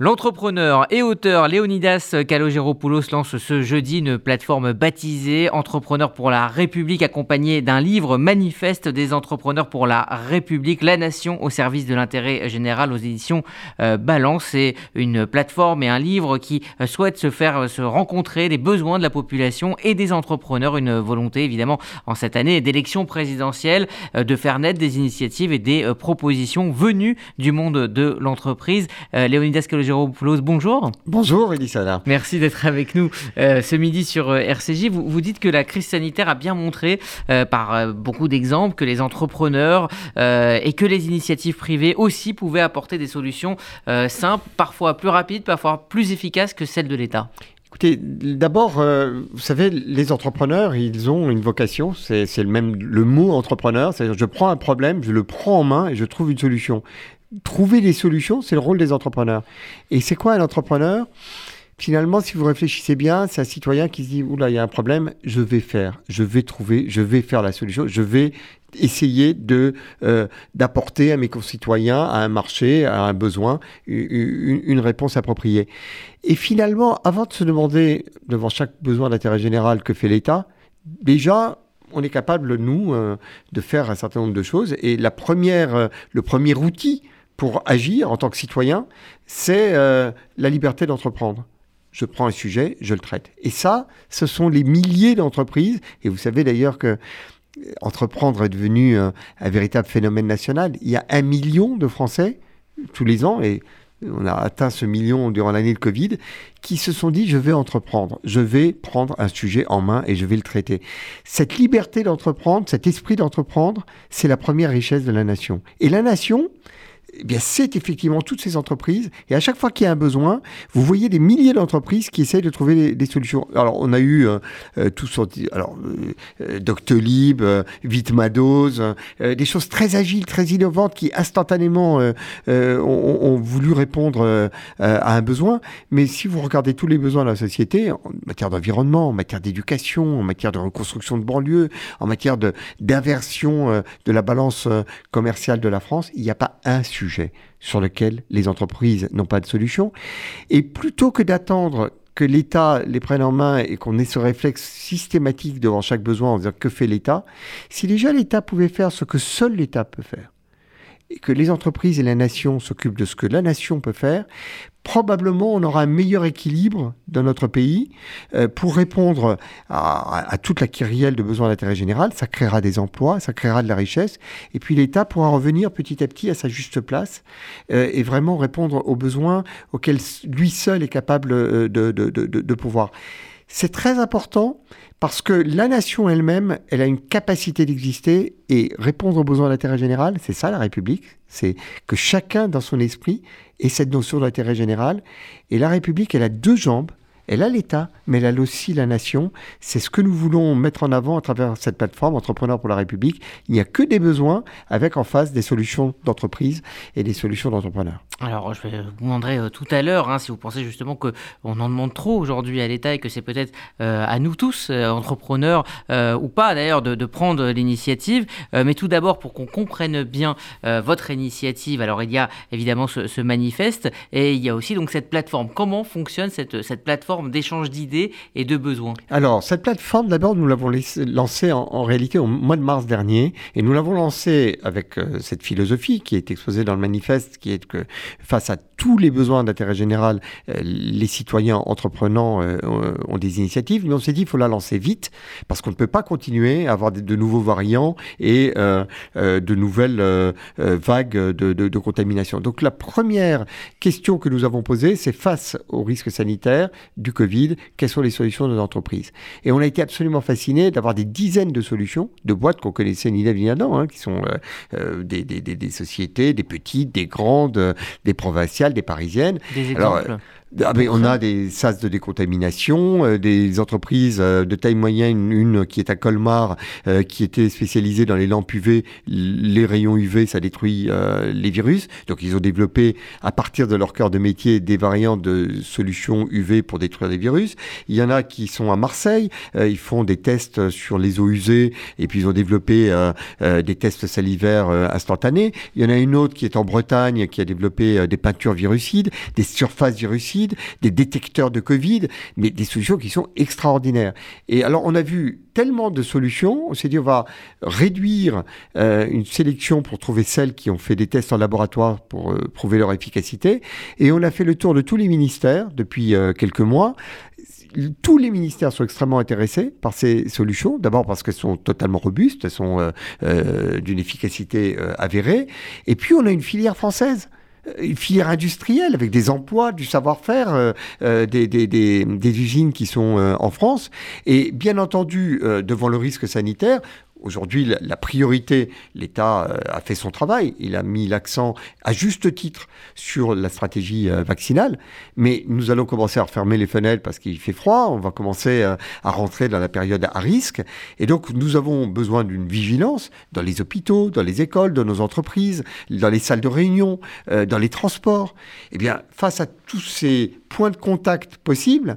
L'entrepreneur et auteur Léonidas Kalogeropoulos lance ce jeudi une plateforme baptisée Entrepreneurs pour la République, accompagnée d'un livre manifeste des entrepreneurs pour la République, la nation au service de l'intérêt général aux éditions euh, Balance. C'est une plateforme et un livre qui euh, souhaite se faire euh, se rencontrer les besoins de la population et des entrepreneurs. Une volonté évidemment en cette année d'élection présidentielle de faire naître des initiatives et des propositions venues du monde de l'entreprise. Léonidas Géropoulos, bonjour. Bonjour Elisana. Merci d'être avec nous euh, ce midi sur euh, RCJ. Vous, vous, dites que la crise sanitaire a bien montré euh, par beaucoup d'exemples que les entrepreneurs et que les initiatives privées aussi pouvaient apporter des solutions simples, parfois plus rapides, parfois plus efficaces que celles de l'État. Écoutez, d'abord, vous savez, les entrepreneurs, ils ont une vocation, c'est le même le mot entrepreneur, c'est-à-dire je prends un problème, je le prends en main et je trouve une solution trouver des solutions, c'est le rôle des entrepreneurs. Et c'est quoi un entrepreneur? Finalement, si vous réfléchissez bien, c'est un citoyen qui se dit Oula, il y a un problème, je vais faire, je vais trouver, je vais faire la solution, je vais essayer de euh, d'apporter à mes concitoyens, à un marché, à un besoin, une, réponse appropriée. Et finalement, avant de se demander devant chaque besoin d'intérêt général que fait l'État, déjà on est capable, nous, euh, de faire un certain nombre de choses. Et la première, euh, le premier outil pour agir en tant que citoyen, c'est euh, la liberté d'entreprendre. Je prends un sujet, je le traite. Et ça, ce sont les milliers d'entreprises. Et vous savez d'ailleurs que euh, entreprendre est devenu un, un véritable phénomène national. Il y a un million de Français tous les ans, et on a atteint ce million durant l'année de Covid, qui se sont dit je vais entreprendre, je vais prendre un sujet en main et je vais le traiter. Cette liberté d'entreprendre, cet esprit d'entreprendre, c'est la première richesse de la nation. Et la nation, eh c'est effectivement toutes ces entreprises. Et à chaque fois qu'il y a un besoin, vous voyez des milliers d'entreprises qui essayent de trouver des, solutions. Alors, on a eu euh, euh tout sorti, alors euh, Doctolib, euh, Vitmados, des choses très agiles, très innovantes qui instantanément ont, voulu répondre à un besoin. Mais si vous regardez tous les besoins de la société, en matière d'environnement, en matière d'éducation, en matière de reconstruction de banlieue, en matière d'inversion de la balance commerciale de la France, il n'y a pas un sujet sur lequel les entreprises n'ont pas de solution. Et plutôt que d'attendre que l'État les prenne en main et qu'on ait ce réflexe systématique devant chaque besoin en disant que fait l'État, si déjà l'État pouvait faire ce que seul l'État peut faire, que les entreprises et la nation s'occupent de ce que la nation peut faire, probablement on aura un meilleur équilibre dans notre pays euh, pour répondre à, toute la kyrielle de besoins d'intérêt général. Ça créera des emplois, ça créera de la richesse, et puis l'État pourra revenir petit à petit à sa juste place euh, et vraiment répondre aux besoins auxquels lui seul est capable euh, de, pouvoir. C'est très important parce que la nation elle-même, elle a une capacité d'exister et répondre aux besoins d'intérêt général, c'est ça la République, c'est que chacun dans son esprit ait cette notion d'intérêt général. Et la République, elle a deux jambes, elle a l'État, mais elle a aussi la nation. C'est ce que nous voulons mettre en avant à travers cette plateforme Entrepreneurs pour la République. Il n'y a que des besoins avec en face des solutions d'entreprise et des solutions d'entrepreneurs. Alors, je vous demanderai euh, tout à l'heure hein, si vous pensez justement qu'on en demande trop aujourd'hui à l'État et que c'est peut-être euh, à nous tous, euh, entrepreneurs ou pas d'ailleurs, de, prendre l'initiative. mais tout d'abord, pour qu'on comprenne bien votre initiative, alors il y a évidemment ce, manifeste et il y a aussi donc cette plateforme. Comment fonctionne cette, cette plateforme d'échange d'idées et de besoins Alors, cette plateforme, d'abord, nous l'avons lancée en, réalité au mois de mars dernier, et nous l'avons lancée avec euh, cette philosophie qui est exposée dans le manifeste, qui est que face à tous les besoins d'intérêt général, euh, les citoyens entreprenants euh, ont des initiatives, mais on s'est dit qu'il faut la lancer vite, parce qu'on ne peut pas continuer à avoir de, nouveaux variants et de nouvelles vagues de, de contamination. Donc la première question que nous avons posée, c'est face au risque sanitaire, du Covid, quelles sont les solutions de nos entreprises. Et on a été absolument fasciné d'avoir des dizaines de solutions, de boîtes qu'on connaissait ni là ni là qui sont euh, euh, des, des, des, sociétés, des petites, des grandes, euh, des provinciales, des parisiennes. Des exemples ah, on a des sas de décontamination, euh, des entreprises euh, de taille moyenne, une qui est à Colmar, euh, qui était spécialisée dans les lampes UV. Les rayons UV, ça détruit les virus. Donc ils ont développé, à partir de leur cœur de métier, des variantes de solutions UV pour détruire les virus. Il y en a qui sont à Marseille, ils font des tests sur les eaux usées, et puis ils ont développé des tests salivaires instantanés. Il y en a une autre qui est en Bretagne, qui a développé des peintures virucides, des surfaces virucides des détecteurs de Covid, mais des solutions qui sont extraordinaires. Et alors, on a vu tellement de solutions, on s'est dit on va réduire euh, une sélection pour trouver celles qui ont fait des tests en laboratoire pour euh, prouver leur efficacité. Et on a fait le tour de tous les ministères depuis euh, quelques mois tous les ministères sont extrêmement intéressés par ces solutions. D'abord parce qu'elles sont totalement robustes, elles sont d'une efficacité avérée. Et puis on a une filière française une filière industrielle avec des emplois, du savoir-faire, euh, euh, des, des, des, usines qui sont euh, en France. Et bien entendu, devant le risque sanitaire, Aujourd'hui, la, priorité, l'État euh, a fait son travail. Il a mis l'accent à juste titre sur la stratégie euh, vaccinale. Mais nous allons commencer à refermer les fenêtres parce qu'il fait froid. On va commencer euh, à rentrer dans la période à risque. Et donc, nous avons besoin d'une vigilance dans les hôpitaux, dans les écoles, dans nos entreprises, dans les salles de réunion, dans les transports. Eh bien, face à tous ces points de contact possibles,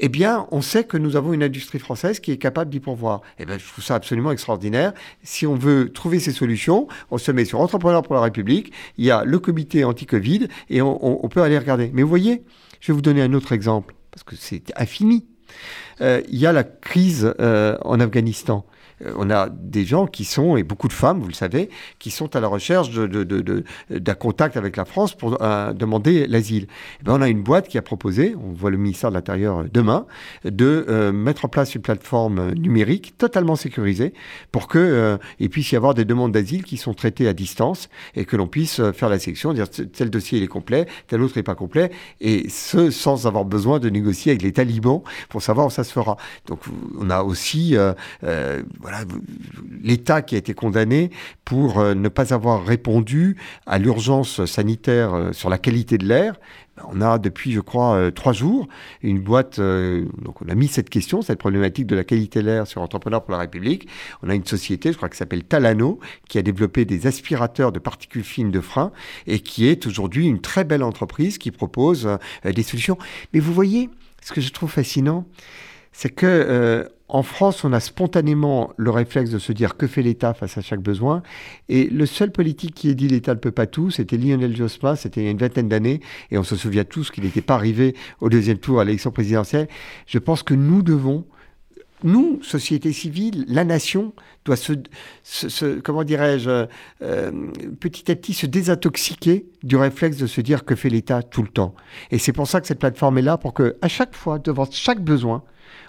eh bien, on sait que nous avons une industrie française qui est capable d'y pourvoir. Eh bien, je trouve ça absolument extraordinaire. Si on veut trouver ces solutions, on se met sur Entrepreneurs pour la République, il y a le comité anti-Covid et on, peut aller regarder. Mais vous voyez, je vais vous donner un autre exemple, parce que c'est infini. Euh, il y a la crise euh, en Afghanistan. Euh, on a des gens qui sont, et beaucoup de femmes, vous le savez, qui sont à la recherche d'un contact avec la France pour euh, demander l'asile. Eh ben, on a une boîte qui a proposé, on voit le ministère de l'Intérieur demain, de euh, mettre en place une plateforme numérique totalement sécurisée pour il puisse y avoir des demandes d'asile qui sont traitées à distance et que l'on puisse faire la sélection, dire tel dossier il est complet, tel autre n'est pas complet, et ce sans avoir besoin de négocier avec les talibans pour savoir où ça se fera. Donc on a aussi voilà, l'État qui a été condamné pour euh, ne pas avoir répondu à l'urgence sanitaire euh, sur la qualité de l'air. On a depuis, je crois, euh, trois jours une boîte. donc, on a mis cette question, cette problématique de la qualité de l'air sur Entrepreneurs pour la République. On a une société, je crois, qui s'appelle Talano, qui a développé des aspirateurs de particules fines de frein et qui est aujourd'hui une très belle entreprise qui propose des solutions. Mais vous voyez, ce que je trouve fascinant, c'est que en France, on a spontanément le réflexe de se dire que fait l'État face à chaque besoin. Et le seul politique qui ait dit l'État ne peut pas tout, c'était Lionel Jospin, c'était il y a une vingtaine d'années, et on se souvient tous qu'il n'était pas arrivé au deuxième tour à l'élection présidentielle. Je pense que nous devons, nous, société civile, la nation, doit se, comment dirais-je, euh, petit à petit se désintoxiquer du réflexe de se dire que fait l'État tout le temps. Et c'est pour ça que cette plateforme est là, pour que à chaque fois, devant chaque besoin,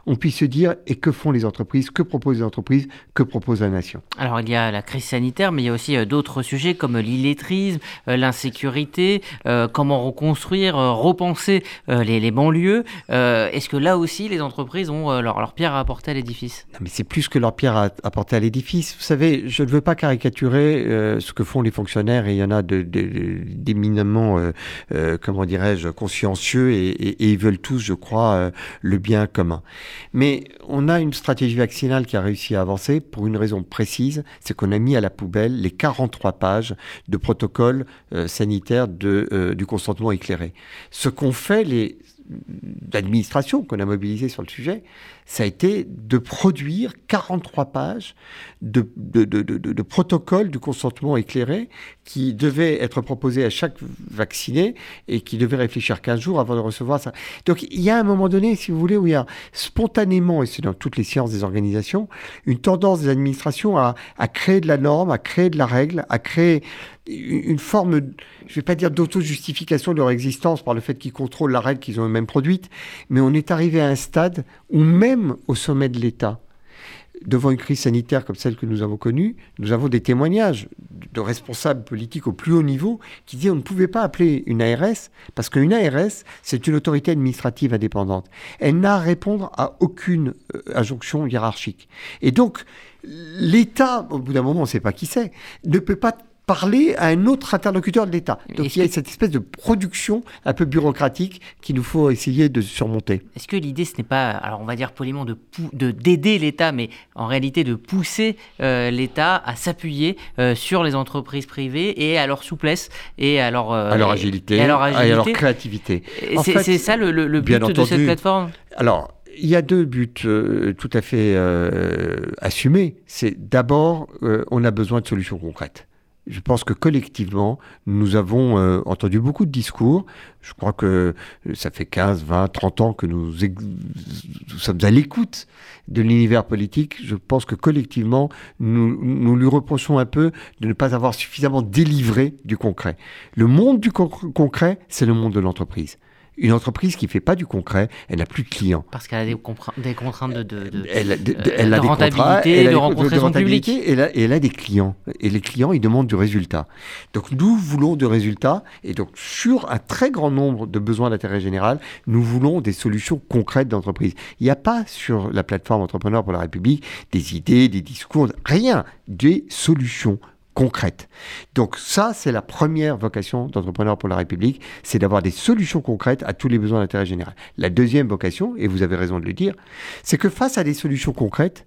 on puisse se dire et que font les entreprises, que proposent les entreprises, que propose la nation. Alors il y a la crise sanitaire, mais il y a aussi euh, d'autres sujets comme l'illettrisme, euh, l'insécurité, euh, comment reconstruire, repenser les, banlieues. Est-ce que là aussi les entreprises ont leur, pierre à apporter à l'édifice? Mais c'est plus que leur pierre à apporter à l'édifice. Vous savez, je ne veux pas caricaturer ce que font les fonctionnaires et il y en a d'éminemment, comment dirais-je, consciencieux et, ils veulent tous, je crois, le bien commun. Mais on a une stratégie vaccinale qui a réussi à avancer pour une raison précise, c'est qu'on a mis à la poubelle les 43 pages de protocole euh, sanitaire euh, du consentement éclairé. Ce qu'ont fait les d'administration qu'on a mobilisé sur le sujet, ça a été de produire 43 pages de, de, de, protocole du consentement éclairé qui devait être proposé à chaque vacciné et qui devait réfléchir 15 jours avant de recevoir ça. Donc il y a un moment donné, si vous voulez, où il y a spontanément, et c'est dans toutes les sciences des organisations, une tendance des administrations à, à créer de la norme, à créer de la règle, à créer une forme, je ne vais pas dire d'auto-justification de leur existence par le fait qu'ils contrôlent la règle qu'ils ont eux-mêmes produite, mais on est arrivé à un stade où même au sommet de l'État, devant une crise sanitaire comme celle que nous avons connue, nous avons des témoignages de responsables politiques au plus haut niveau qui disent on ne pouvait pas appeler une ARS parce qu'une ARS, c'est une autorité administrative indépendante. Elle n'a à répondre à aucune euh, injonction hiérarchique. Et donc, l'État, au bout d'un moment, on ne sait pas qui c'est, ne peut pas parler à un autre interlocuteur de l'État. Donc il y a cette espèce de production un peu bureaucratique qu'il nous faut essayer de surmonter. Est-ce que l'idée, ce n'est pas, alors on va dire poliment, de d'aider l'État, mais en réalité de pousser euh, l'État à s'appuyer euh, sur les entreprises privées et à leur souplesse et à leur, euh, à leur agilité, et à leur, créativité. C'est ça le, le but de cette plateforme? Alors, il y a deux buts tout à fait assumés. C'est d'abord, on a besoin de solutions concrètes je pense que collectivement, nous avons euh, entendu beaucoup de discours. Je crois que ça fait 15, 20, 30 ans que nous, nous sommes à l'écoute de l'univers politique. Je pense que collectivement, nous, nous lui reprochons un peu de ne pas avoir suffisamment délivré du concret. Le monde du concret, c'est le monde de l'entreprise. Une entreprise qui ne fait pas du concret, elle n'a plus de clients. Parce qu'elle a des, des, contraintes de, de, elle, elle a des rentabilité, de rencontrer son public. Et elle, a, et elle a des clients. Et les clients, ils demandent du résultat. Donc nous voulons du résultat. Et donc sur un très grand nombre de besoins d'intérêt général, nous voulons des solutions concrètes d'entreprise. Il n'y a pas sur la plateforme Entrepreneur pour la République des idées, des discours, rien. Des solutions concrètes. Donc ça, c'est la première vocation d'entrepreneur pour la République, c'est d'avoir des solutions concrètes à tous les besoins d'intérêt général. La deuxième vocation, et vous avez raison de le dire, c'est que face à des solutions concrètes,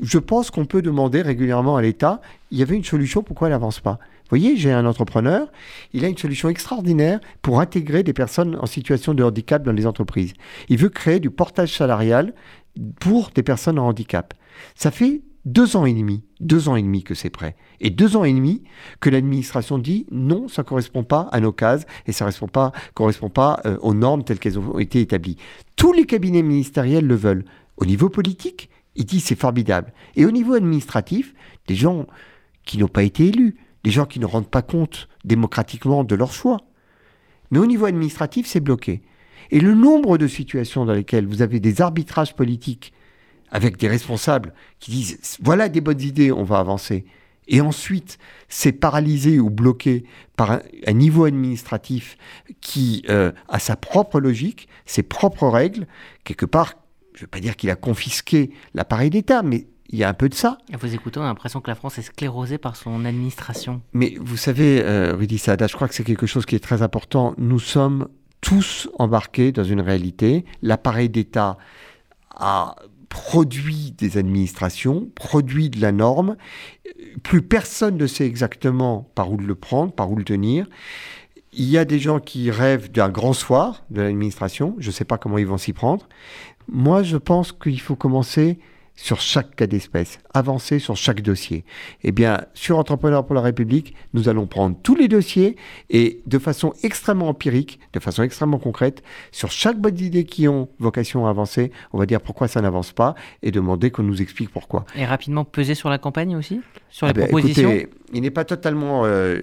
je pense qu'on peut demander régulièrement à l'État, il y avait une solution, pourquoi elle n'avance pas? Vous voyez, j'ai un entrepreneur, il a une solution extraordinaire pour intégrer des personnes en situation de handicap dans les entreprises. Il veut créer du portage salarial pour des personnes en handicap. Ça fait deux ans et demi, deux ans et demi que c'est prêt. Et deux ans et demi que l'administration dit non, ça ne correspond pas à nos cases et ça ne correspond pas, euh, aux normes telles qu'elles ont été établies. Tous les cabinets ministériels le veulent. Au niveau politique, ils disent c'est formidable. Et au niveau administratif, des gens qui n'ont pas été élus, des gens qui ne rendent pas compte démocratiquement de leur choix. Mais au niveau administratif, c'est bloqué. Et le nombre de situations dans lesquelles vous avez des arbitrages politiques avec des responsables qui disent voilà des bonnes idées, on va avancer. Et ensuite, c'est paralysé ou bloqué par un, niveau administratif qui euh, a sa propre logique, ses propres règles. Quelque part, je ne veux pas dire qu'il a confisqué l'appareil d'État, mais il y a un peu de ça. Et vous écoutez, on a l'impression que la France est sclérosée par son administration. Mais vous savez, euh, Rudy Saada, je crois que c'est quelque chose qui est très important. Nous sommes tous embarqués dans une réalité. L'appareil d'État a produit des administrations, produit de la norme. Plus personne ne sait exactement par où le prendre, par où le tenir. Il y a des gens qui rêvent d'un grand soir de l'administration. Je ne sais pas comment ils vont s'y prendre. Moi, je pense qu'il faut commencer sur chaque cas d'espèce, avancer sur chaque dossier. Eh bien, sur Entrepreneurs pour la République, nous allons prendre tous les dossiers et de façon extrêmement empirique, de façon extrêmement concrète, sur chaque bonne idée qui ont vocation à avancer, on va dire pourquoi ça n'avance pas et demander qu'on nous explique pourquoi. Et rapidement peser sur la campagne aussi? Sur les eh propositions il n'est pas totalement euh,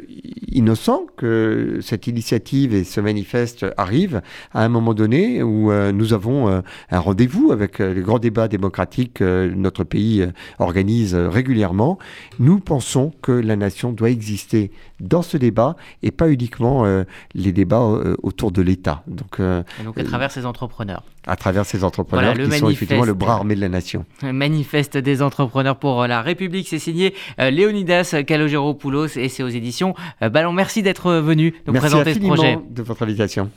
innocent que cette initiative et ce manifeste arrivent à un moment donné où euh, nous avons euh, un rendez-vous avec les grands débats démocratiques que notre pays organise régulièrement. Nous pensons que la nation doit exister dans ce débat et pas uniquement les débats autour de l'État. Donc, donc à travers ces entrepreneurs. À travers ces entrepreneurs qui sont effectivement le bras armé de la nation. manifeste des entrepreneurs pour la République, c'est signé Léonidas Calogero et c'est aux éditions euh, Ballon. Merci d'être venu nous présenter ce projet. de votre invitation.